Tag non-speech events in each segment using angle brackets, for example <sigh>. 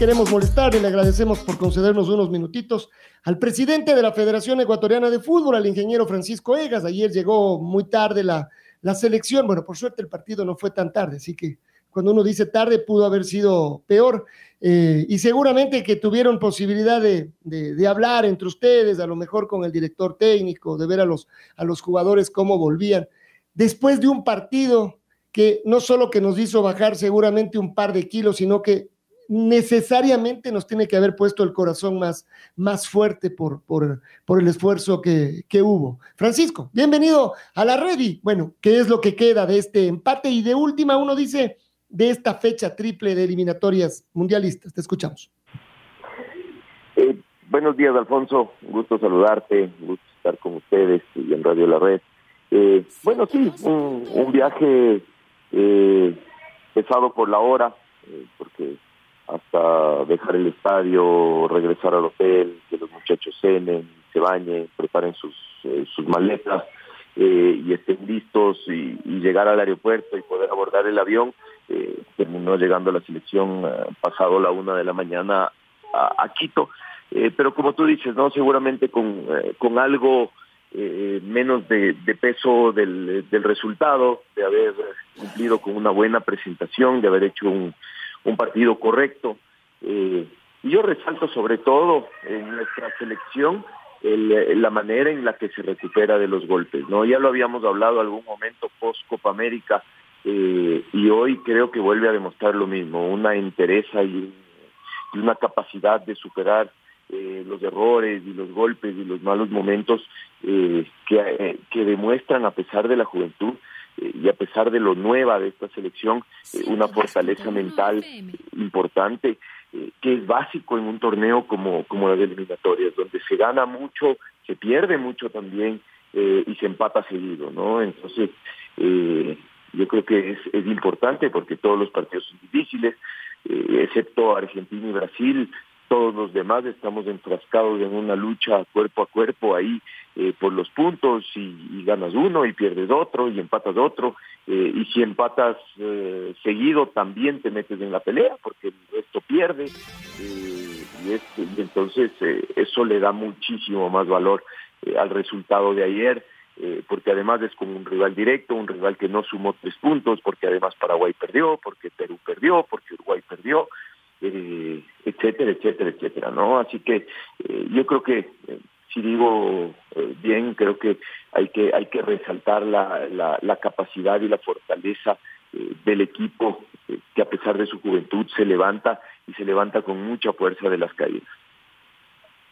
queremos molestar y le agradecemos por concedernos unos minutitos al presidente de la Federación Ecuatoriana de Fútbol, al ingeniero Francisco Egas. Ayer llegó muy tarde la, la selección. Bueno, por suerte el partido no fue tan tarde, así que cuando uno dice tarde pudo haber sido peor. Eh, y seguramente que tuvieron posibilidad de, de, hablar entre ustedes, a lo mejor con el director técnico, de ver a los, a los jugadores cómo volvían. Después de un partido que no solo que nos hizo bajar seguramente un par de kilos, sino que necesariamente nos tiene que haber puesto el corazón más, más fuerte por, por, por el esfuerzo que, que, hubo. Francisco, bienvenido a la Ready. Bueno, ¿qué es lo que queda de este empate? Y de última, uno dice de esta fecha triple de eliminatorias mundialistas. Te escuchamos. Eh, buenos días, Alfonso. Un gusto saludarte, un gusto estar con ustedes y en Radio La Red. Eh, bueno, sí, un, un viaje eh, pesado por la hora, eh, porque hasta dejar el estadio, regresar al hotel, que los muchachos cenen, se bañen, preparen sus, eh, sus maletas eh, y estén listos y, llegar al aeropuerto y poder abordar el avión. Eh, terminó llegando la selección pasado la una de la mañana a, Quito. pero como tú dices, no seguramente con, con algo menos de, de peso del, del resultado, de haber cumplido con una buena presentación, de haber hecho un un partido correcto. Eh, y yo resalto sobre todo en nuestra selección el, la manera en la que se recupera de los golpes. no Ya lo habíamos hablado algún momento post Copa América eh, y hoy creo que vuelve a demostrar lo mismo, una entereza y, una capacidad de superar eh, los errores y los golpes y los malos momentos eh, que, que demuestran a pesar de la juventud y a pesar de lo nueva de esta selección, eh, una fortaleza mental importante eh, que es básico en un torneo como, como las eliminatorias, donde se gana mucho, se pierde mucho también eh, y se empata seguido, ¿no? Entonces, yo creo que es, es importante porque todos los partidos son difíciles, excepto Argentina y Brasil, todos los demás estamos enfrascados en una lucha cuerpo a cuerpo ahí eh, por los puntos y, ganas uno y pierdes otro y empatas otro eh, y si empatas eh, seguido también te metes en la pelea porque el resto pierde y, y, entonces eso le da muchísimo más valor al resultado de ayer porque además es como un rival directo, un rival que no sumó tres puntos, porque además Paraguay perdió, porque Perú perdió, porque Uruguay perdió, etcétera, etcétera, etcétera, ¿no? Así que eh, yo creo que, eh, si digo eh, bien, creo que hay que hay que resaltar la, la, capacidad y la fortaleza del equipo que a pesar de su juventud se levanta y se levanta con mucha fuerza de las caídas.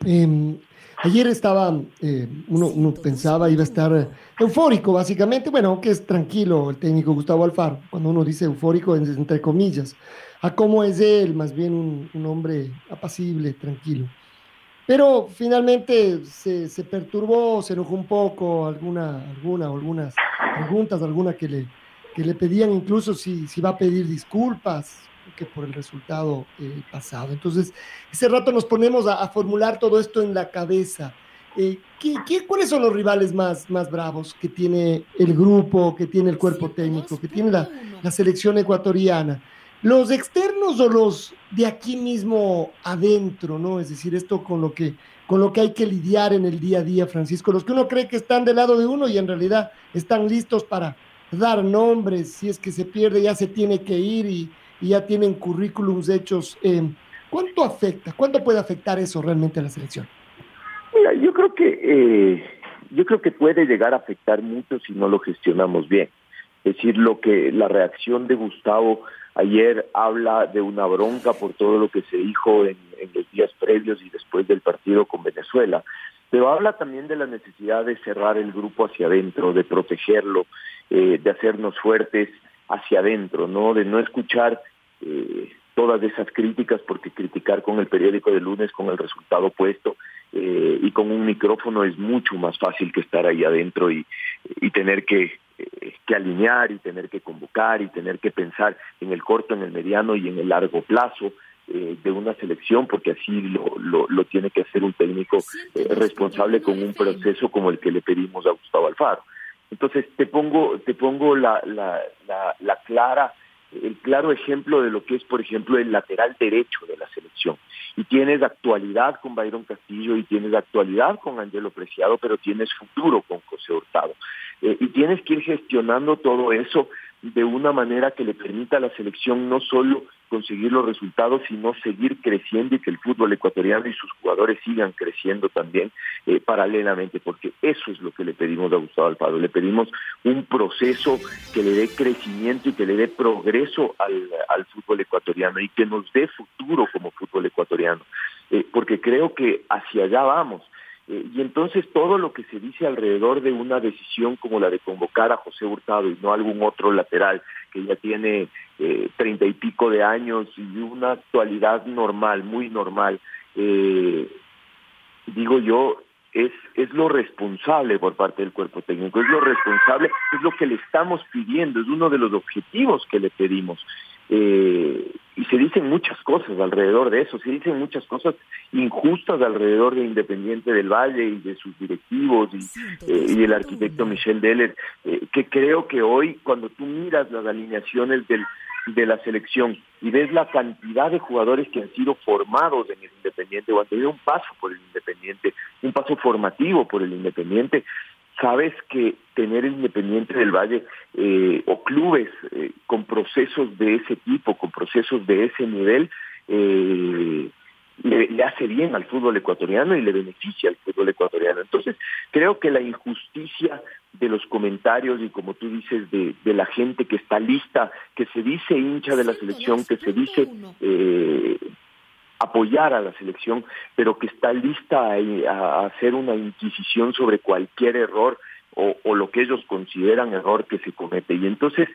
Em, ayer estaba, uno, uno, pensaba iba a estar eufórico, básicamente, bueno, que es tranquilo el técnico Gustavo Alfaro, cuando uno dice eufórico, entre comillas, a cómo es él, más bien un, hombre apacible, tranquilo. Pero finalmente se, se, perturbó, se enojó un poco, alguna, alguna, algunas preguntas, alguna que le, que le pedían incluso si, si va a pedir disculpas que por el resultado eh, pasado. Entonces, ese rato nos ponemos a, formular todo esto en la cabeza. Eh, ¿qué, qué, cuáles son los rivales más, más bravos que tiene el grupo, que tiene el cuerpo técnico, que tiene la, la selección ecuatoriana? Los externos o los de aquí mismo adentro, ¿no? Es decir, esto con lo que con lo que hay que lidiar en el día a día, Francisco, los que uno cree que están del lado de uno y en realidad están listos para dar nombres, si es que se pierde ya se tiene que ir y, ya tienen currículums hechos. Eh, ¿Cuánto afecta? ¿Cuánto puede afectar eso realmente a la selección? Mira, yo creo que eh, yo creo que puede llegar a afectar mucho si no lo gestionamos bien. Es decir, lo que la reacción de Gustavo Ayer habla de una bronca por todo lo que se dijo en, los días previos y después del partido con Venezuela. Pero habla también de la necesidad de cerrar el grupo hacia adentro, de protegerlo, eh, de hacernos fuertes hacia adentro, ¿no? De no escuchar eh, todas esas críticas, porque criticar con el periódico de lunes con el resultado puesto eh, y con un micrófono es mucho más fácil que estar ahí adentro y, y tener que, eh, que alinear y tener que convocar y tener que pensar en el corto, en el mediano y en el largo plazo eh, de una selección, porque así lo, lo, lo tiene que hacer un técnico responsable con un proceso como el que le pedimos a Gustavo Alfaro. Entonces te pongo, te pongo la, la, la, la clara el claro ejemplo de lo que es, por ejemplo, el lateral derecho de la selección. Y tienes actualidad con Byron Castillo y tienes actualidad con Angelo Preciado, pero tienes futuro con José Hurtado. Eh, y tienes que ir gestionando todo eso de una manera que le permita a la selección no solo conseguir los resultados, sino seguir creciendo y que el fútbol ecuatoriano y sus jugadores sigan creciendo también eh, paralelamente, porque eso es lo que le pedimos a Gustavo Alfaro. Le pedimos un proceso que le dé crecimiento y que le dé progreso al, al fútbol ecuatoriano y que nos dé futuro como fútbol ecuatoriano, eh, porque creo que hacia allá vamos. Eh, y entonces todo lo que se dice alrededor de una decisión como la de convocar a José Hurtado y no algún otro lateral que ya tiene eh, treinta y pico de años y una actualidad normal, muy normal, eh, digo yo, es, es lo responsable por parte del cuerpo técnico, es lo responsable, es lo que le estamos pidiendo, es uno de los objetivos que le pedimos. Eh, y se dicen muchas cosas alrededor de eso, se dicen muchas cosas injustas alrededor de Independiente del Valle y de sus directivos y, eh, y del arquitecto Michel Deller, eh, que creo que hoy cuando tú miras las alineaciones del, de la selección y ves la cantidad de jugadores que han sido formados en el Independiente o han tenido un paso por el Independiente, un paso formativo por el Independiente, sabes que tener Independiente del Valle eh, o clubes eh, con procesos de ese tipo, con procesos de ese nivel, eh, le, hace bien al fútbol ecuatoriano y le beneficia al fútbol ecuatoriano. Entonces, creo que la injusticia de los comentarios y como tú dices, de, de la gente que está lista, que se dice hincha de la selección, que se dice eh, apoyar a la selección, pero que está lista a, hacer una inquisición sobre cualquier error o, o, lo que ellos consideran error que se comete. Y entonces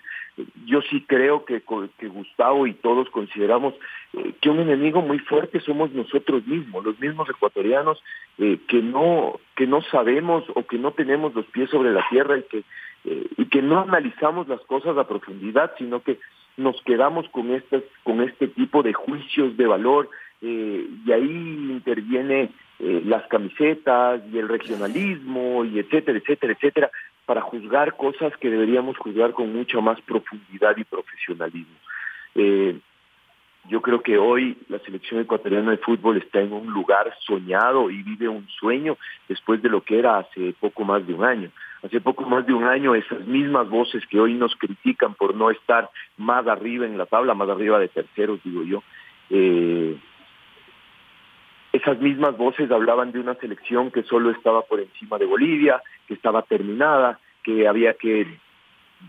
yo sí creo que, que Gustavo y todos consideramos eh, que un enemigo muy fuerte somos nosotros mismos, los mismos ecuatorianos eh, que no que no sabemos o que no tenemos los pies sobre la tierra y que eh, y que no analizamos las cosas a profundidad, sino que nos quedamos con estas con este tipo de juicios de valor eh, y ahí interviene eh, las camisetas y el regionalismo y etcétera, etcétera, etcétera, para juzgar cosas que deberíamos juzgar con mucha más profundidad y profesionalismo. Eh, yo creo que hoy la selección ecuatoriana de fútbol está en un lugar soñado y vive un sueño después de lo que era hace poco más de un año. Hace poco más de un año esas mismas voces que hoy nos critican por no estar más arriba en la tabla, más arriba de terceros, digo yo, eh, esas mismas voces hablaban de una selección que solo estaba por encima de Bolivia, que estaba terminada, que había que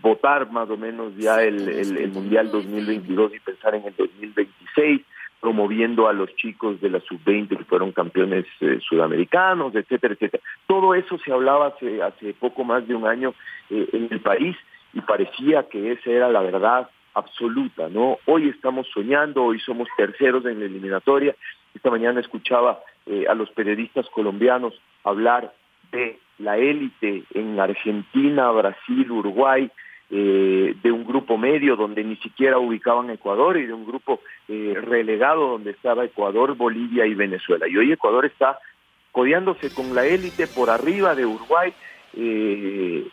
votar más o menos ya el, el, Mundial 2022 y pensar en el 2026, promoviendo a los chicos de la sub-20 que fueron campeones eh, sudamericanos, etcétera, etcétera. Todo eso se hablaba hace, hace poco más de un año eh, en el país y parecía que esa era la verdad absoluta, ¿no? Hoy estamos soñando, hoy somos terceros en la eliminatoria. Esta mañana escuchaba eh, a los periodistas colombianos hablar de la élite en Argentina, Brasil, Uruguay, eh, de un grupo medio donde ni siquiera ubicaban Ecuador y de un grupo eh, relegado donde estaba Ecuador, Bolivia y Venezuela. Y hoy Ecuador está codeándose con la élite por arriba de Uruguay y,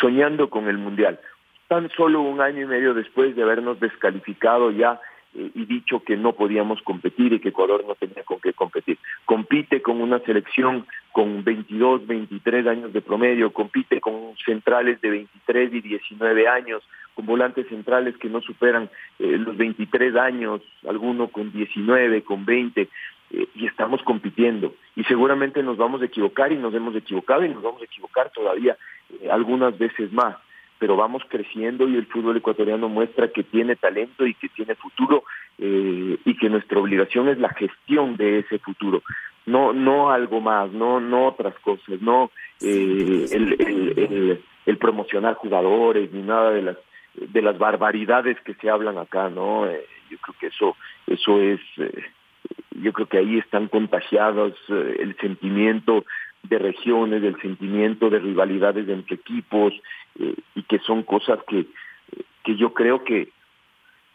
soñando con el Mundial tan solo un año y medio después de habernos descalificado ya y dicho que no podíamos competir y que Ecuador no tenía con qué competir. Compite con una selección con 22, 23 años de promedio, compite con centrales de 23 y 19 años, con volantes centrales que no superan eh, los 23 años, alguno con 19, con 20, eh, y estamos compitiendo. Y seguramente nos vamos a equivocar y nos hemos equivocado y nos vamos a equivocar todavía algunas veces más pero vamos creciendo y el fútbol ecuatoriano muestra que tiene talento y que tiene futuro eh, y que nuestra obligación es la gestión de ese futuro, no no algo más, no no otras cosas, no eh, el, el, promocionar jugadores ni nada de las de las barbaridades que se hablan acá, ¿no? Eh, yo creo que eso eso es yo creo que ahí están contagiados el sentimiento de regiones, del sentimiento de rivalidades entre equipos eh, y que son cosas que, que yo creo que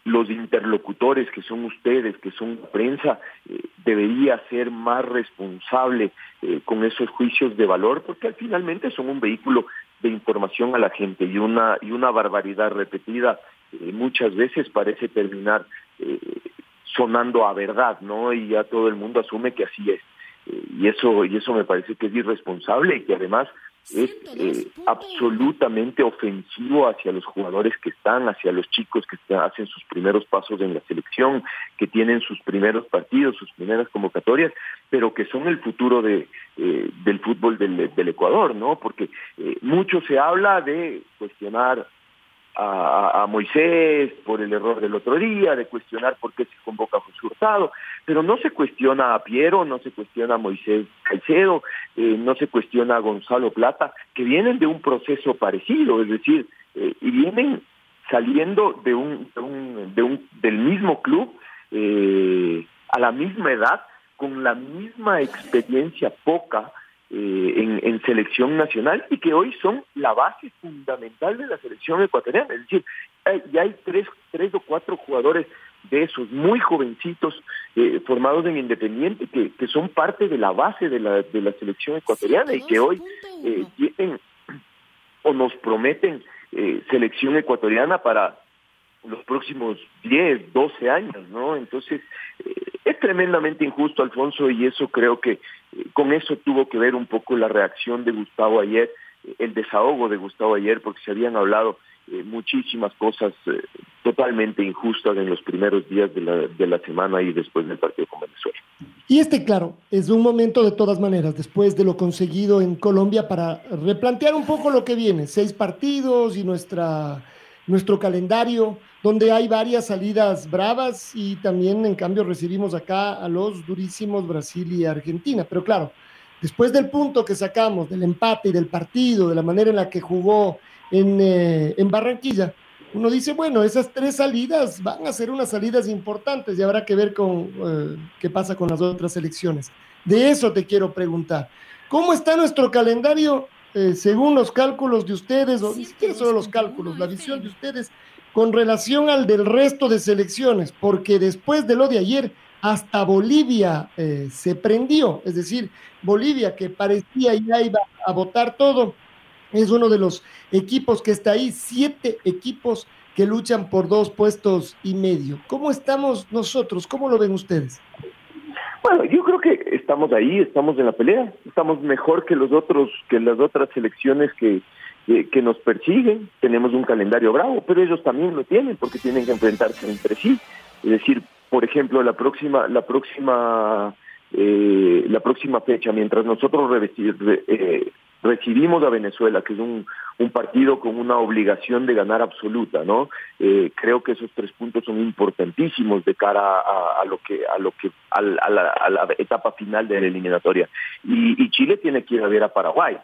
los interlocutores que son ustedes, que son prensa, eh, debería ser más responsable eh, con esos juicios de valor, porque finalmente son un vehículo de información a la gente y una y una barbaridad repetida muchas veces parece terminar sonando a verdad, ¿no? Y ya todo el mundo asume que así es y eso y eso me parece que es irresponsable y que además es eh, absolutamente ofensivo hacia los jugadores que están, hacia los chicos que hacen sus primeros pasos en la selección, que tienen sus primeros partidos, sus primeras convocatorias, pero que son el futuro de, eh, del fútbol del, del, Ecuador, ¿no? Porque eh, mucho se habla de cuestionar a, Moisés por el error del otro día, de cuestionar por qué se convoca a José Hurtado, pero no se cuestiona a Piero, no se cuestiona a Moisés Caicedo, eh, no se cuestiona a Gonzalo Plata, que vienen de un proceso parecido, es decir, eh, y vienen saliendo de un, de un, de un del mismo club eh, a la misma edad, con la misma experiencia poca, eh, en, en, selección nacional y que hoy son la base fundamental de la selección ecuatoriana. Es decir, hay, ya hay tres, tres o cuatro jugadores de esos muy jovencitos eh, formados en Independiente que, que son parte de la base de la, de la selección ecuatoriana y que hoy eh, tienen o nos prometen eh, selección ecuatoriana para los próximos 10, 12 años, ¿no? Entonces, eh, es tremendamente injusto, Alfonso, y eso creo que eh, con eso tuvo que ver un poco la reacción de Gustavo ayer, eh, el desahogo de Gustavo ayer, porque se habían hablado muchísimas cosas totalmente injustas en los primeros días de la, de la semana y después del partido con Venezuela. Y este, claro, es un momento de todas maneras, después de lo conseguido en Colombia, para replantear un poco lo que viene, seis partidos y nuestra nuestro calendario, donde hay varias salidas bravas y también en cambio recibimos acá a los durísimos Brasil y Argentina. Pero claro, después del punto que sacamos, del empate y del partido, de la manera en la que jugó en, eh, en Barranquilla, uno dice, bueno, esas tres salidas van a ser unas salidas importantes y habrá que ver con eh, qué pasa con las otras elecciones. De eso te quiero preguntar. ¿Cómo está nuestro calendario eh, según los cálculos de ustedes, o ni siquiera solo los cálculos, la visión de ustedes con relación al del resto de selecciones, porque después de lo de ayer, hasta Bolivia eh, se prendió, es decir, Bolivia que parecía ya iba a votar todo, es uno de los equipos que está ahí, siete equipos que luchan por dos puestos y medio. ¿Cómo estamos nosotros? ¿Cómo lo ven ustedes? Bueno, yo creo que estamos ahí, estamos en la pelea, estamos mejor que los otros, que las otras selecciones que, que, nos persiguen, tenemos un calendario bravo, pero ellos también lo tienen porque tienen que enfrentarse entre sí. Es decir, por ejemplo, la próxima, la próxima, eh, la próxima fecha, mientras nosotros revestir, eh, recibimos a Venezuela, que es un, un partido con una obligación de ganar absoluta, ¿no? Eh, creo que esos tres puntos son importantísimos de cara a, a lo que a lo que a, la, a, la, etapa final de la eliminatoria. Y, y Chile tiene que ir a ver a Paraguay.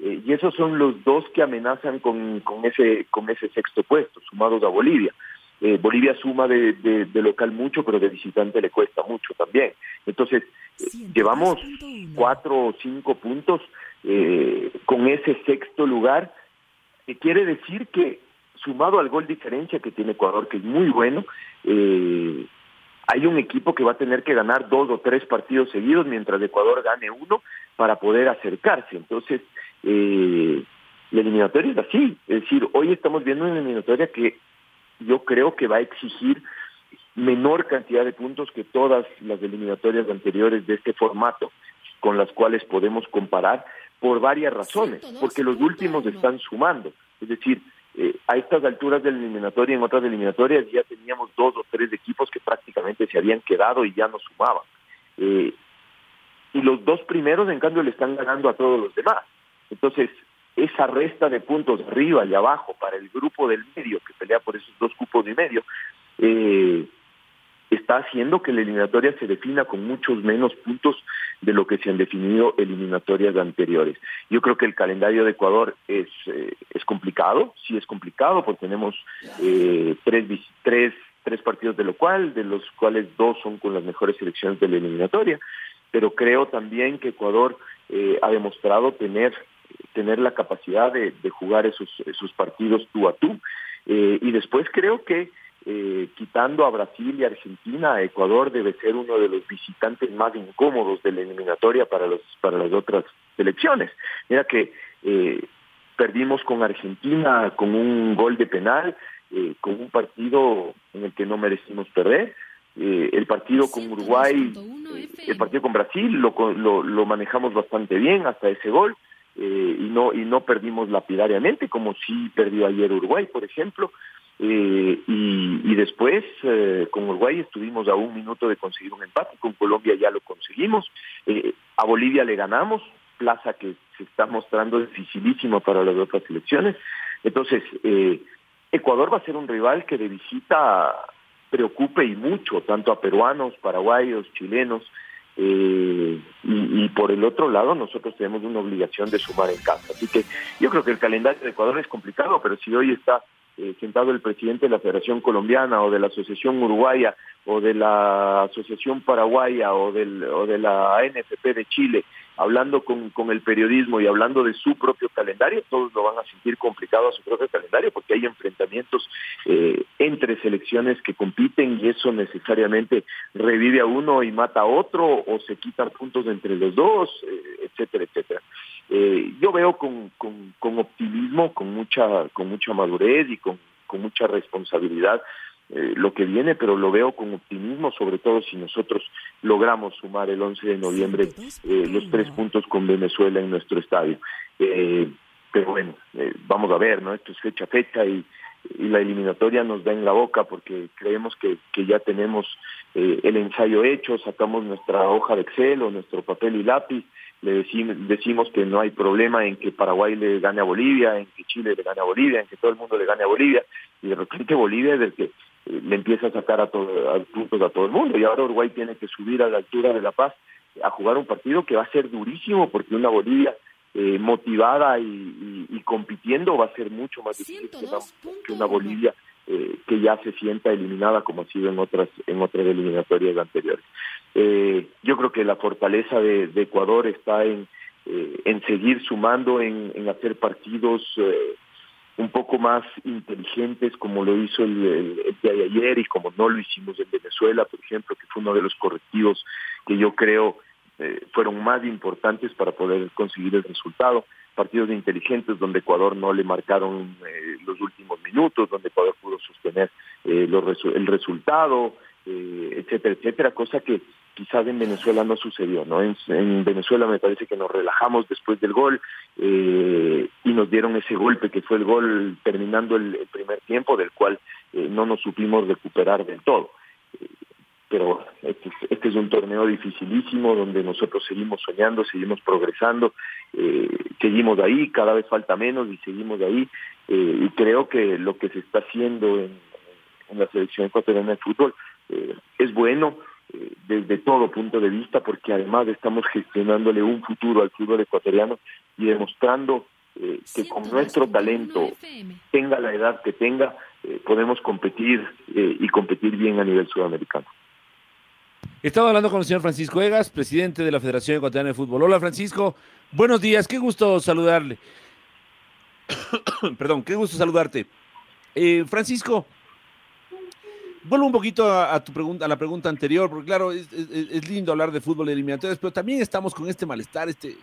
Eh, y esos son los dos que amenazan con, con ese con ese sexto puesto, sumados a Bolivia. Eh, Bolivia suma de, de, de, local mucho, pero de visitante le cuesta mucho también. Entonces, eh, llevamos cuatro o cinco puntos eh, con ese sexto lugar, que quiere decir que sumado al gol diferencia que tiene Ecuador, que es muy bueno, eh, hay un equipo que va a tener que ganar dos o tres partidos seguidos mientras Ecuador gane uno para poder acercarse. Entonces, eh, la eliminatoria es así, es decir, hoy estamos viendo una eliminatoria que yo creo que va a exigir menor cantidad de puntos que todas las eliminatorias anteriores de este formato con las cuales podemos comparar por varias razones, porque los últimos están sumando. Es decir, eh, a estas alturas de la eliminatoria, en otras eliminatorias ya teníamos dos o tres equipos que prácticamente se habían quedado y ya no sumaban. Eh, y los dos primeros, en cambio, le están ganando a todos los demás. Entonces, esa resta de puntos arriba y abajo para el grupo del medio que pelea por esos dos cupos y medio, eh, está haciendo que la eliminatoria se defina con muchos menos puntos de lo que se han definido eliminatorias anteriores. Yo creo que el calendario de Ecuador es, eh, es complicado, sí es complicado, porque tenemos eh, tres, tres, tres partidos de lo cual, de los cuales dos son con las mejores selecciones de la eliminatoria, pero creo también que Ecuador eh, ha demostrado tener tener la capacidad de, de jugar esos, esos partidos tú a tú. y después creo que eh, quitando a Brasil y Argentina, Ecuador debe ser uno de los visitantes más incómodos de la eliminatoria para los para las otras selecciones. Mira que eh, perdimos con Argentina con un gol de penal, eh, con un partido en el que no merecimos perder. Eh, el partido con Uruguay, eh, el partido con Brasil lo, lo, lo manejamos bastante bien hasta ese gol. Eh, y no y no perdimos lapidariamente como sí perdió ayer Uruguay por ejemplo eh, y, y, después eh, con Uruguay estuvimos a un minuto de conseguir un empate, con Colombia ya lo conseguimos, eh, a Bolivia le ganamos, plaza que se está mostrando dificilísima para las otras selecciones. Entonces, eh, Ecuador va a ser un rival que de visita preocupe y mucho, tanto a peruanos, paraguayos, chilenos, eh, y, por el otro lado nosotros tenemos una obligación de sumar en casa. Así que yo creo que el calendario de Ecuador es complicado, pero si hoy está eh, sentado el presidente de la Federación Colombiana o de la Asociación Uruguaya o de la Asociación Paraguaya o, del, o de la ANFP de Chile, hablando con, con el periodismo y hablando de su propio calendario, todos lo van a sentir complicado a su propio calendario porque hay enfrentamientos eh, entre selecciones que compiten y eso necesariamente revive a uno y mata a otro o se quitan puntos entre los dos, eh, etcétera, etcétera. Eh, yo veo con, con, con, optimismo, con mucha, con mucha madurez y con, con mucha responsabilidad eh, lo que viene, pero lo veo con optimismo, sobre todo si nosotros logramos sumar el 11 de noviembre eh, los tres puntos con Venezuela en nuestro estadio. Eh, pero bueno, eh, vamos a ver, ¿no? Esto es fecha a fecha y, y, la eliminatoria nos da en la boca porque creemos que, que ya tenemos eh, el ensayo hecho, sacamos nuestra hoja de Excel o nuestro papel y lápiz, le decimos, decimos que no hay problema en que Paraguay le gane a Bolivia, en que Chile le gane a Bolivia, en que todo el mundo le gane a Bolivia, y de repente Bolivia es el que le empieza a sacar a, todo, a puntos a todo el mundo y ahora Uruguay tiene que subir a la altura de La Paz a jugar un partido que va a ser durísimo porque una Bolivia eh, motivada y, y, y, compitiendo va a ser mucho más difícil que una, que una Bolivia eh, que ya se sienta eliminada como ha sido en otras en otras eliminatorias anteriores. Eh, yo creo que la fortaleza de, de Ecuador está en, eh, en seguir sumando, en, en hacer partidos eh, un poco más inteligentes como lo hizo el, el, el, día de ayer y como no lo hicimos en Venezuela, por ejemplo, que fue uno de los correctivos que yo creo eh, fueron más importantes para poder conseguir el resultado. Partidos inteligentes donde Ecuador no le marcaron eh, los últimos minutos, donde Ecuador pudo sostener eh, los el resultado, eh, etcétera, etcétera, cosa que quizás en Venezuela no sucedió, ¿no? En, en, Venezuela me parece que nos relajamos después del gol eh, y nos dieron ese golpe que fue el gol terminando el, primer tiempo, del cual eh, no nos supimos recuperar del todo. Eh, pero este, este, es un torneo dificilísimo donde nosotros seguimos soñando, seguimos progresando, eh, seguimos ahí, cada vez falta menos y seguimos ahí. Eh, y creo que lo que se está haciendo en, en la selección ecuatoriana de fútbol es bueno, eh, desde todo punto de vista, porque además estamos gestionándole un futuro al fútbol ecuatoriano y demostrando eh, que con nuestro talento, tenga la edad que tenga, eh, podemos competir eh, y competir bien a nivel sudamericano. Estaba hablando con el señor Francisco Egas, presidente de la Federación Ecuatoriana de Fútbol. Hola Francisco, buenos días, qué gusto saludarle. <coughs> Perdón, qué gusto saludarte. Eh, Francisco, vuelvo un poquito a, a, tu pregunta, a la pregunta anterior, porque claro, es, es, es lindo hablar de fútbol de eliminatorias, pero también estamos con este malestar, este,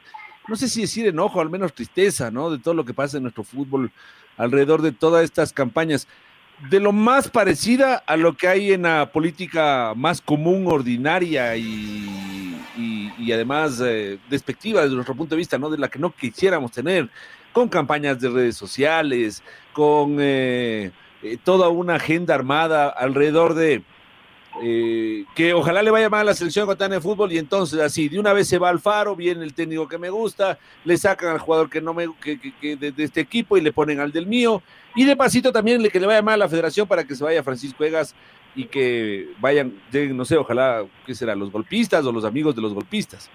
no sé si decir enojo, al menos tristeza, ¿no? De todo lo que pasa en nuestro fútbol alrededor de todas estas campañas. De lo más parecida a lo que hay en la política más común, ordinaria y, y, y además eh, despectiva desde nuestro punto de vista, ¿no? De la que no quisiéramos tener, con campañas de redes sociales, con eh, eh, toda una agenda armada alrededor de eh, que ojalá le vaya mal a la selección ecuatoriana de fútbol y entonces así, de una vez se va al faro, viene el técnico que me gusta, le sacan al jugador que no me que, de, este equipo y le ponen al del mío y de pasito también le, que le vaya mal a la federación para que se vaya Francisco Egas y que vayan, no sé, ojalá, ¿qué será? Los golpistas o los amigos de los golpistas.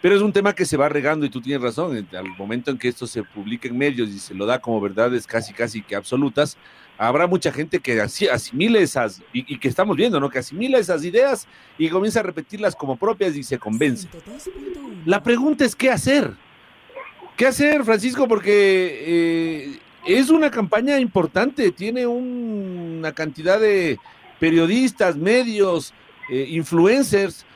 Pero es un tema que se va regando y tú tienes razón, al momento en que esto se publica en medios y se lo da como verdades casi, casi que absolutas, habrá mucha gente que asimile esas, y, y, que estamos viendo, ¿no? Que asimila esas ideas y comienza a repetirlas como propias y se convence. La pregunta es, ¿qué hacer? ¿Qué hacer, Francisco? Porque eh, es una campaña importante, tiene un, una cantidad de periodistas, medios, eh, influencers,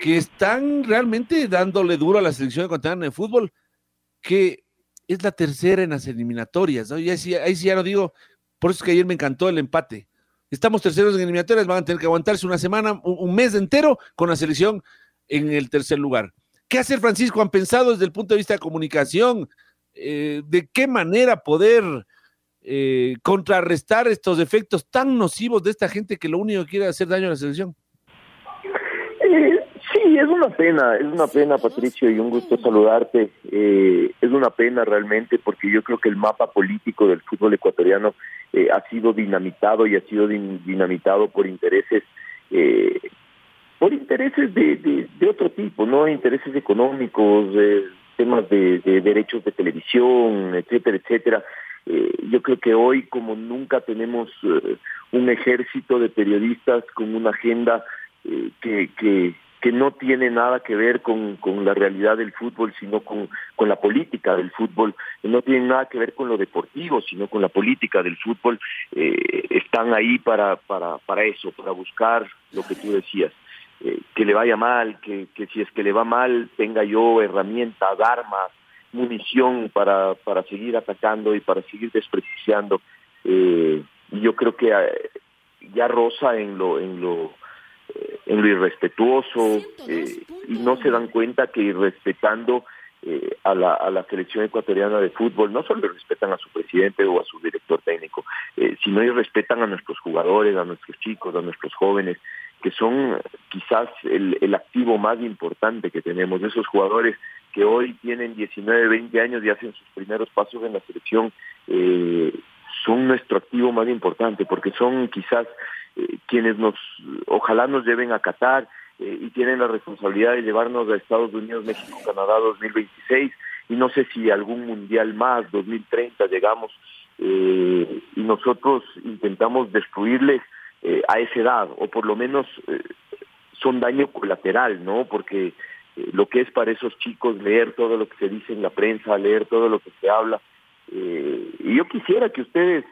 que están realmente dándole duro a la selección ecuatoriana de fútbol, que es la tercera en las eliminatorias. ¿no? Y ahí, sí, ahí sí ya lo digo, por eso es que ayer me encantó el empate. Estamos terceros en eliminatorias, van a tener que aguantarse una semana, un, mes entero con la selección en el tercer lugar. ¿Qué hacer, Francisco? ¿Han pensado desde el punto de vista de comunicación? Eh, ¿De qué manera poder eh, contrarrestar estos efectos tan nocivos de esta gente que lo único que quiere es hacer daño a la selección? Sí, es una pena, es una pena, Patricio, y un gusto saludarte. Eh, es una pena realmente porque yo creo que el mapa político del fútbol ecuatoriano eh, ha sido dinamitado y ha sido din dinamitado por intereses eh, por intereses de, otro tipo, no intereses económicos, temas de, de, derechos de televisión, etcétera, etcétera. Eh, yo creo que hoy, como nunca, tenemos eh, un ejército de periodistas con una agenda eh, que, que, que no tiene nada que ver con, con la realidad del fútbol, sino con, con la política del fútbol, no tiene nada que ver con lo deportivo, sino con la política del fútbol, eh, están ahí para, para, para eso, para buscar lo que tú decías. Eh, que le vaya mal, que, que si es que le va mal, tenga yo herramientas, armas, munición para, para seguir atacando y para seguir desprestigiando. Eh, yo creo que ya rosa en lo, en lo, en lo irrespetuoso eh, y no se dan cuenta que irrespetando eh, a, la, a la selección ecuatoriana de fútbol no solo respetan a su presidente o a su director técnico, eh, sino irrespetan a nuestros jugadores, a nuestros chicos, a nuestros jóvenes, que son quizás el, el activo más importante que tenemos, esos jugadores que hoy tienen 19, 20 años y hacen sus primeros pasos en la selección, eh, son nuestro activo más importante, porque son quizás eh, quienes nos, ojalá nos lleven a Qatar eh, y tienen la responsabilidad de llevarnos a Estados Unidos, México, Canadá 2026 y no sé si algún mundial más, 2030 llegamos eh, y nosotros intentamos destruirles eh, a esa edad, o por lo menos son daño colateral, ¿no? Porque lo que es para esos chicos leer todo lo que se dice en la prensa, leer todo lo que se habla, y yo quisiera que ustedes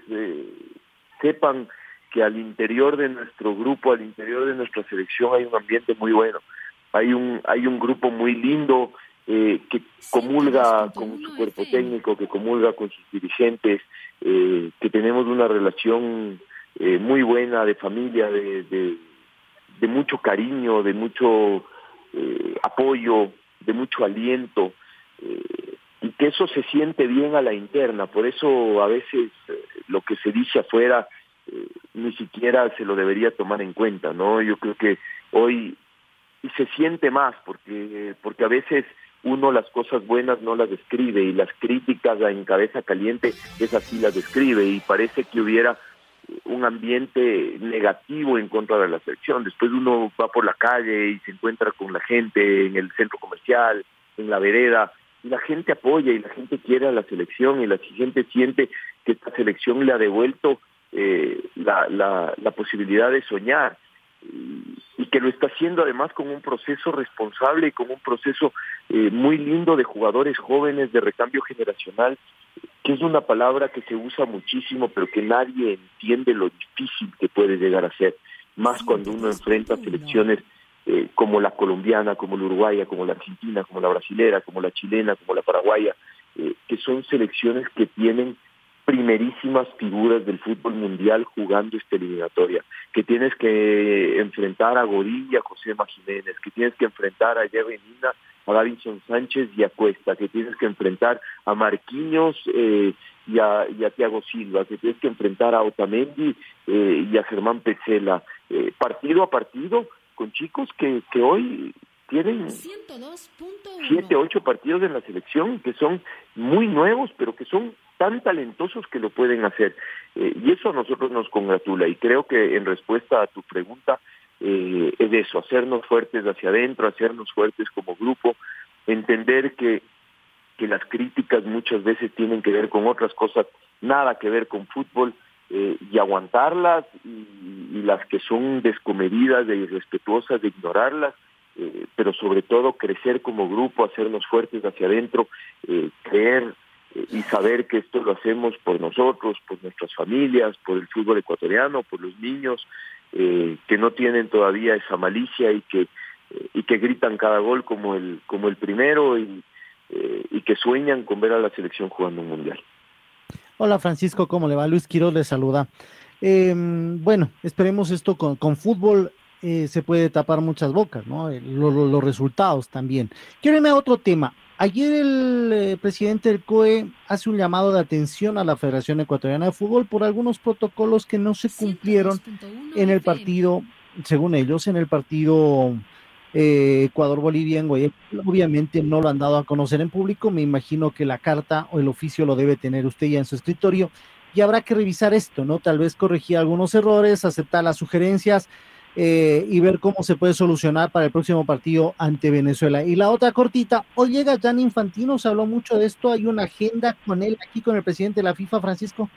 sepan que al interior de nuestro grupo, al interior de nuestra selección hay un ambiente muy bueno, hay un, hay un grupo muy lindo, eh, que comulga con su cuerpo técnico, que comulga con sus dirigentes, eh, que tenemos una relación eh, muy buena de familia, de, de, de mucho cariño, de mucho eh, apoyo, de mucho aliento, eh, y que eso se siente bien a la interna. Por eso a veces lo que se dice afuera ni siquiera se lo debería tomar en cuenta, ¿no? Yo creo que hoy se siente más porque porque a veces uno las cosas buenas no las describe y las críticas en cabeza caliente esas sí las describe y parece que hubiera un ambiente negativo en contra de la selección. Después uno va por la calle y se encuentra con la gente en el centro comercial, en la vereda, y la gente apoya y la gente quiere a la selección y la gente siente que esta selección le ha devuelto eh, la, la, la posibilidad de soñar. Y, que lo está haciendo además con un proceso responsable y con un proceso eh, muy lindo de jugadores jóvenes de recambio generacional que es una palabra que se usa muchísimo, pero que nadie entiende lo difícil que puede llegar a ser, más cuando uno enfrenta selecciones eh, como la colombiana, como la uruguaya, como la argentina, como la brasilera, como la chilena, como la paraguaya, eh, que son selecciones que tienen primerísimas figuras del fútbol mundial jugando esta eliminatoria, que tienes que enfrentar a y a José Jiménez, que tienes que enfrentar a Jerry Mina, a Davinson Sánchez y a Cuesta, que tienes que enfrentar a Marquinhos, eh, y a, y a Thiago Silva, que tienes que enfrentar a Otamendi eh, y a Germán Petzela, eh, partido a partido, con chicos que, que hoy tienen siete, ocho partidos en la selección, que son muy nuevos, pero que son tan talentosos que lo pueden hacer. Eh, y eso a nosotros nos congratula. Y creo que en respuesta a tu pregunta, eh, es eso, hacernos fuertes hacia adentro, hacernos fuertes como grupo, entender que, que las críticas muchas veces tienen que ver con otras cosas, nada que ver con fútbol, eh, y aguantarlas, y, las que son descomedidas, de irrespetuosas, de ignorarlas, eh, pero sobre todo crecer como grupo, hacernos fuertes hacia adentro, eh, creer y saber que esto lo hacemos por nosotros, por nuestras familias, por el fútbol ecuatoriano, por los niños eh, que no tienen todavía esa malicia y que eh, y que gritan cada gol como el como el primero y, y que sueñan con ver a la selección jugando un mundial. Hola Francisco, ¿cómo le va? Luis Quiroz le saluda. Eh, bueno, esperemos esto con, con fútbol eh, se puede tapar muchas bocas, ¿no? Los, los resultados también. Quiero irme a otro tema. Ayer el eh, presidente del COE hace un llamado de atención a la Federación Ecuatoriana de Fútbol por algunos protocolos que no se cumplieron en el partido, según ellos, en el partido eh, Ecuador-Bolivia en Guayaquil. Obviamente no lo han dado a conocer en público. Me imagino que la carta o el oficio lo debe tener usted ya en su escritorio y habrá que revisar esto, ¿no? Tal vez corregir algunos errores, aceptar las sugerencias eh, y ver cómo se puede solucionar para el próximo partido ante Venezuela. Y la otra cortita, hoy llega Jan Infantino, se habló mucho de esto, hay una agenda con él aquí con el presidente de la FIFA, Francisco.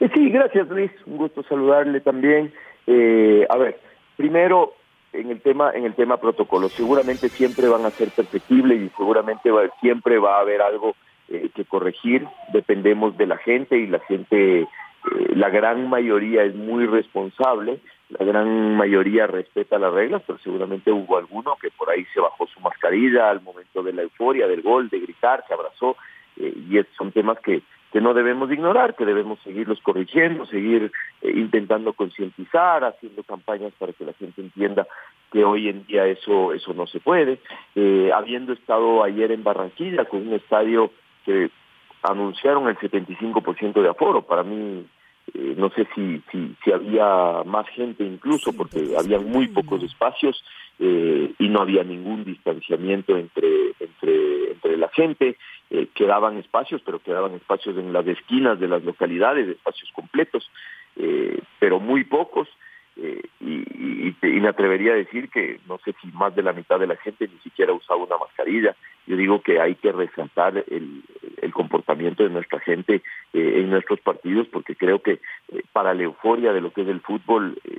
Eh, sí, gracias Luis, un gusto saludarle también. Eh, a ver, primero en el tema en el tema protocolo, seguramente siempre van a ser perfectibles y seguramente va, siempre va a haber algo eh, que corregir, dependemos de la gente y la gente, eh, la gran mayoría es muy responsable, la gran mayoría respeta las reglas, pero seguramente hubo alguno que por ahí se bajó su mascarilla al momento de la euforia, del gol, de gritar, se abrazó, eh, y son temas que, que no debemos ignorar, que debemos seguirlos corrigiendo, seguir eh, intentando concientizar, haciendo campañas para que la gente entienda que hoy en día eso eso no se puede. Eh, habiendo estado ayer en Barranquilla con un estadio que anunciaron el 75% de aforo, para mí eh, no sé si, si, si había más gente incluso porque había muy pocos espacios eh, y no había ningún distanciamiento entre entre entre la gente. Eh, quedaban espacios pero quedaban espacios en las esquinas de las localidades espacios completos eh, pero muy pocos eh, y, y, y, me atrevería a decir que no sé si más de la mitad de la gente ni siquiera usaba una mascarilla. Yo digo que hay que resaltar el, el comportamiento de nuestra gente eh, en nuestros partidos porque creo que eh, para la euforia de lo que es el fútbol eh,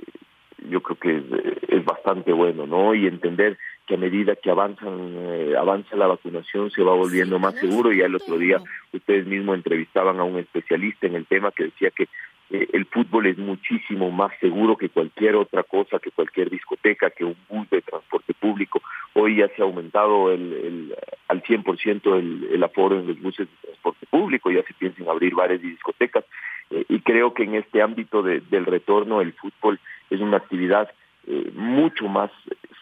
yo creo que es, es, bastante bueno, ¿no? Y entender que a medida que avanzan eh, avanza la vacunación se va volviendo más seguro. Y el otro día ustedes mismos entrevistaban a un especialista en el tema que decía que eh, el fútbol es muchísimo más seguro que cualquier otra cosa, que cualquier discoteca, que un bus de transporte público. Hoy ya se ha aumentado el, el, al 100% el, el aforo en los buses de transporte público, ya se piensa en abrir bares y discotecas. Eh, y creo que en este ámbito de, del retorno el fútbol es una actividad eh, mucho más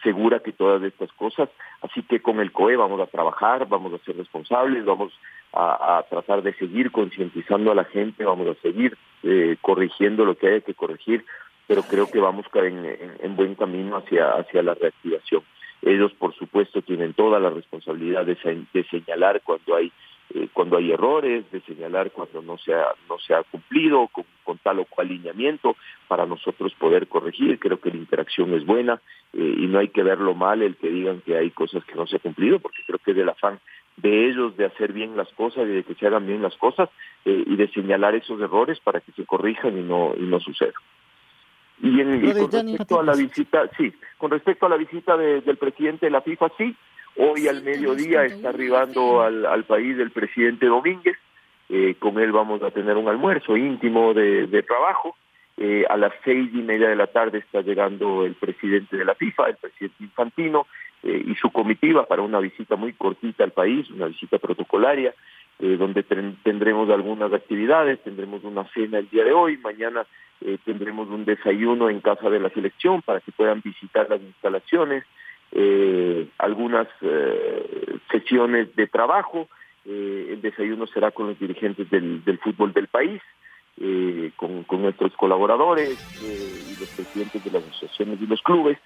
segura que todas estas cosas. Así que con el COE vamos a trabajar, vamos a ser responsables, vamos a, a tratar de seguir concientizando a la gente, vamos a seguir eh, corrigiendo lo que haya que corregir, pero creo que vamos en, en, en buen camino hacia, hacia la reactivación. Ellos, por supuesto, tienen toda la responsabilidad de, de señalar cuando hay eh, cuando hay errores, de señalar cuando no se ha, no se ha cumplido con, con tal o cual lineamiento para nosotros poder corregir. Creo que la interacción es buena eh, y no hay que verlo mal el que digan que hay cosas que no se han cumplido, porque creo que es del afán de ellos de hacer bien las cosas y de que se hagan bien las cosas eh, y de señalar esos errores para que se corrijan y no, y no sucedan. Y, en, y con respecto a la visita, sí, con respecto a la visita de, del presidente de la FIFA, sí, Hoy al mediodía está arribando al, al país el presidente Domínguez, eh, con él vamos a tener un almuerzo íntimo de, de trabajo. Eh, a las seis y media de la tarde está llegando el presidente de la FIFA, el presidente Infantino, eh, y su comitiva para una visita muy cortita al país, una visita protocolaria, eh, donde ten, tendremos algunas actividades, tendremos una cena el día de hoy, mañana eh, tendremos un desayuno en casa de la selección para que puedan visitar las instalaciones, eh, algunas eh, sesiones de trabajo eh, el desayuno será con los dirigentes del, fútbol del país, con, nuestros colaboradores y los presidentes de las asociaciones y los clubes.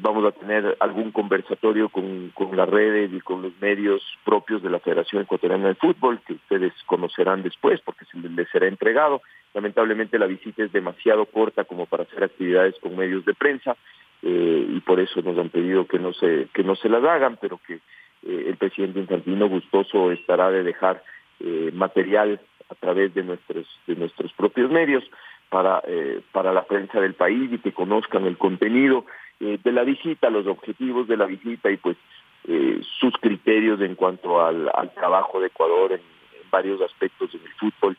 Vamos a tener algún conversatorio con, con, las redes y con los medios propios de la Federación Ecuatoriana de Fútbol, que ustedes conocerán después porque se les será entregado. Lamentablemente la visita es demasiado corta como para hacer actividades con medios de prensa eh, y por eso nos han pedido que no se, que no se las hagan, pero que eh, el presidente Infantino gustoso estará de dejar eh, material a través de nuestros, de nuestros propios medios para, eh, para la prensa del país y que conozcan el contenido eh, de la visita, los objetivos de la visita y pues sus criterios en cuanto al, trabajo de Ecuador en, en, varios aspectos en el fútbol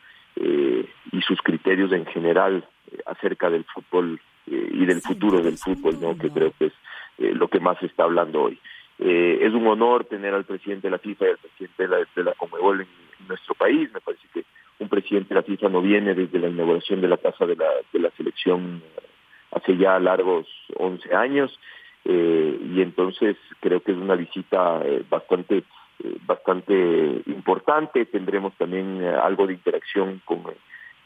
y sus criterios en general acerca del fútbol y del futuro del fútbol, ¿no? que creo que es lo que más se está hablando hoy. Eh, es un honor tener al presidente de la FIFA y al presidente de la, de la Comebol en, en, nuestro país. Me parece que un presidente de la FIFA no viene desde la inauguración de la casa de la, de la selección hace ya largos 11 años. Eh, y entonces creo que es una visita eh, bastante eh, bastante importante. Tendremos también eh, algo de interacción con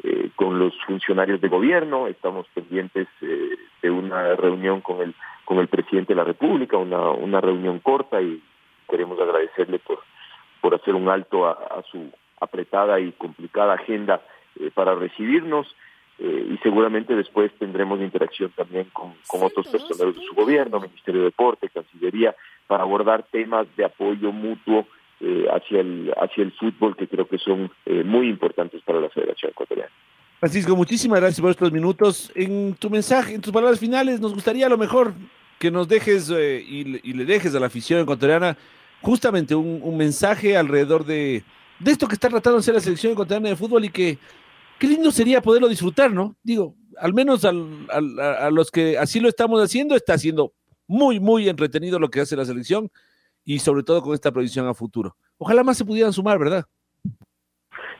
eh, con los funcionarios de gobierno. Estamos pendientes eh, de una reunión con el con el presidente de la República, una, una reunión corta y queremos agradecerle por, por hacer un alto a, a su apretada y complicada agenda eh, para recibirnos eh, y seguramente después tendremos interacción también con, con otros personeros de su gobierno, Ministerio de Deporte, Cancillería, para abordar temas de apoyo mutuo eh, hacia, el, hacia el fútbol que creo que son eh, muy importantes para la Federación Ecuatoriana. Francisco, muchísimas gracias por estos minutos. En tu mensaje, en tus palabras finales, nos gustaría a lo mejor que nos dejes eh, y, y, le dejes a la afición ecuatoriana justamente un, un, mensaje alrededor de, de esto que está tratando de hacer la selección ecuatoriana de fútbol y que qué lindo sería poderlo disfrutar, ¿no? Digo, al menos al, al, a, los que así lo estamos haciendo, está siendo muy, muy entretenido lo que hace la selección y sobre todo con esta proyección a futuro. Ojalá más se pudieran sumar, ¿verdad?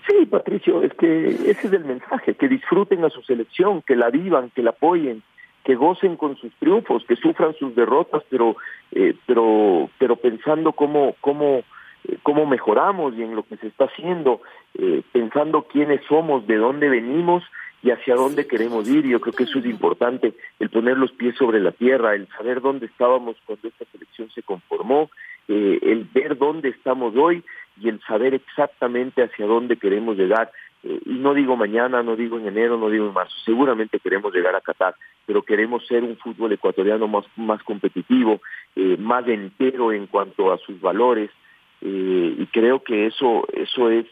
Sí, Patricio, es que ese es el mensaje, que disfruten a su selección, que la vivan, que la apoyen, que gocen con sus triunfos, que sufran sus derrotas, pero eh, pero pero pensando cómo cómo eh, cómo mejoramos y en lo que se está haciendo, eh, pensando quiénes somos, de dónde venimos y hacia dónde queremos ir. Yo creo que eso es importante, el poner los pies sobre la tierra, el saber dónde estábamos cuando esta selección se conformó, eh, el ver dónde estamos hoy y el saber exactamente hacia dónde queremos llegar. Eh, y no digo mañana, no digo en enero, no digo en marzo, seguramente queremos llegar a Qatar, pero queremos ser un fútbol ecuatoriano más, más competitivo, eh, más entero en cuanto a sus valores, eh, y creo que eso, eso es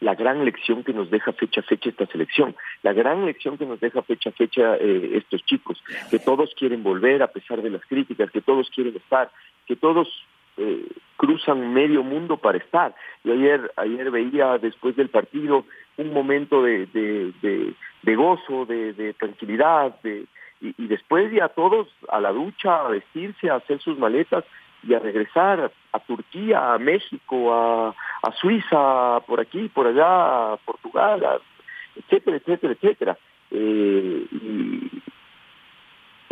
la gran lección que nos deja fecha a fecha esta selección, la gran lección que nos deja fecha a fecha eh, estos chicos, que todos quieren volver a pesar de las críticas, que todos quieren estar, que todos eh, cruzan medio mundo para estar. Y ayer, ayer veía después del partido un momento de, de, de, gozo, de, de tranquilidad, de, y, y después ya todos a la ducha, a vestirse, a hacer sus maletas y a regresar a Turquía, a México, a, a Suiza, por aquí, por allá, a Portugal, a, etcétera, etcétera, etcétera. Eh, y,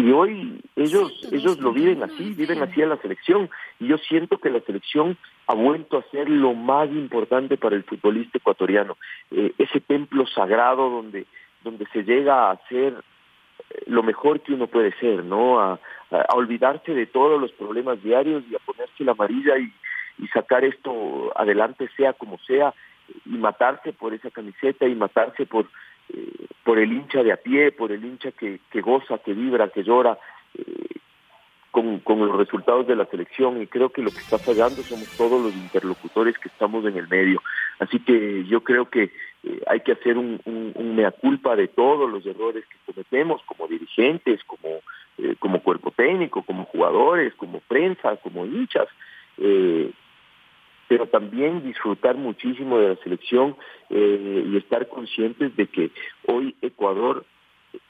y hoy ellos ellos lo viven así, viven así en la selección y yo siento que la selección ha vuelto a ser lo más importante para el futbolista ecuatoriano, eh, ese templo sagrado donde donde se llega a hacer lo mejor que uno puede ser, ¿no? A, a, a olvidarse de todos los problemas diarios y a ponerse la amarilla y, y sacar esto adelante sea como sea y matarse por esa camiseta y matarse por por el hincha de a pie, por el hincha que, que goza, que vibra, que llora eh, con, con los resultados de la selección y creo que lo que está fallando somos todos los interlocutores que estamos en el medio. Así que yo creo que eh, hay que hacer un, mea culpa de todos los errores que cometemos como dirigentes, como, eh, como cuerpo técnico, como jugadores, como prensa, como hinchas. Pero también disfrutar muchísimo de la selección eh, y estar conscientes de que hoy Ecuador,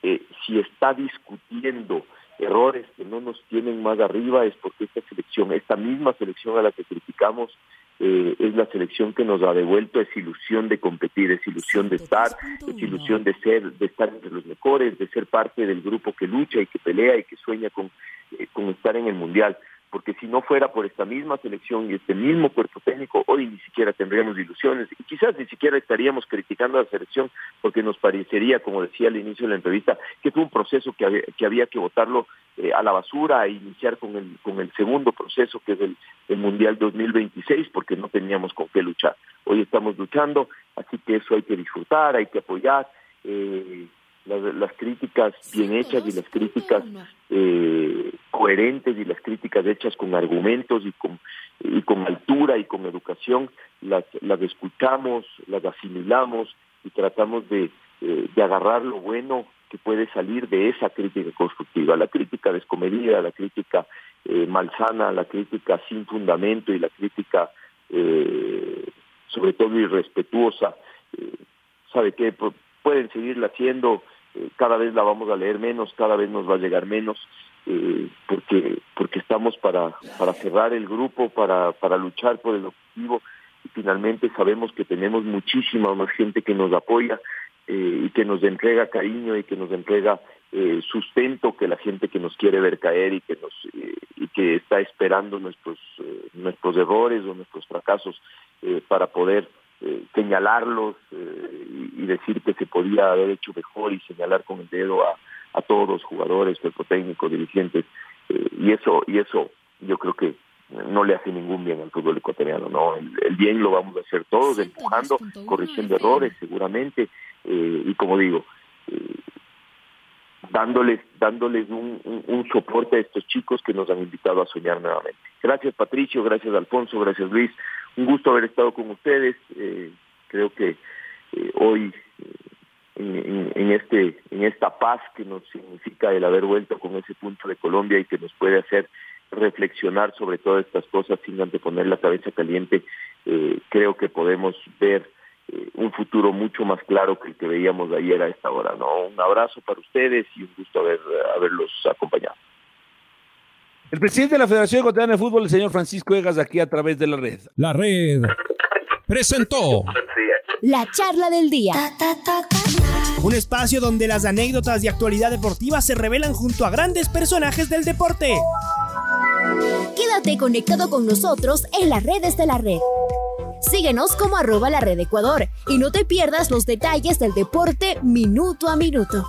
eh, si está discutiendo errores que no nos tienen más arriba, es porque esta selección, esta misma selección a la que criticamos, eh, es la selección que nos ha devuelto esa ilusión de competir, esa ilusión de estar, esa ilusión de ser, de estar entre los mejores, de ser parte del grupo que lucha y que pelea y que sueña con, eh, con estar en el mundial porque si no fuera por esta misma selección y este mismo cuerpo técnico, hoy ni siquiera tendríamos ilusiones y quizás ni siquiera estaríamos criticando a la selección porque nos parecería, como decía al inicio de la entrevista, que fue un proceso que había que, había que votarlo eh, a la basura e iniciar con el, con el segundo proceso que es el, el Mundial 2026 porque no teníamos con qué luchar. Hoy estamos luchando, así que eso hay que disfrutar, hay que apoyar. Eh, las, críticas bien hechas y las críticas eh, coherentes y las críticas hechas con argumentos y con, y con altura y con educación, las, las escuchamos, las asimilamos y tratamos de, eh, de agarrar lo bueno que puede salir de esa crítica constructiva, la crítica descomedida, la crítica eh, malsana, la crítica sin fundamento y la crítica eh, sobre todo irrespetuosa. Eh, ¿Sabe qué? pueden seguirla haciendo, eh, cada vez la vamos a leer menos, cada vez nos va a llegar menos, eh, porque porque estamos para para cerrar el grupo, para para luchar por el objetivo y finalmente sabemos que tenemos muchísima más gente que nos apoya eh, y que nos entrega cariño y que nos entrega sustento que la gente que nos quiere ver caer y que nos y que está esperando nuestros nuestros errores o nuestros fracasos para poder eh, señalarlos eh, y, decir que se podía haber hecho mejor y señalar con el dedo a, a todos los jugadores, cuerpo técnico, dirigentes, eh, y eso, y eso yo creo que no le hace ningún bien al fútbol ecuatoriano, ¿no? El, bien lo vamos a hacer todos, empujando, corrigiendo errores seguramente, y como digo, dándoles dándoles un, un, soporte a estos chicos que nos han invitado a soñar nuevamente. Gracias Patricio, gracias Alfonso, gracias Luis, un gusto haber estado con ustedes. Eh, creo que eh, hoy eh, en, este en esta paz que nos significa el haber vuelto con ese punto de Colombia y que nos puede hacer reflexionar sobre todas estas cosas sin anteponer la cabeza caliente, creo que podemos ver un futuro mucho más claro que el que veíamos ayer a esta hora. ¿no? Un abrazo para ustedes y un gusto haber, haberlos acompañado. El presidente de la Federación Ecuatoriana de Fútbol, el señor Francisco Egas, aquí a través de la red. La red presentó la charla del día. Un espacio donde las anécdotas de actualidad deportiva se revelan junto a grandes personajes del deporte. Quédate conectado con nosotros en las redes de la red. Síguenos como arroba la red Ecuador y no te pierdas los detalles del deporte minuto a minuto.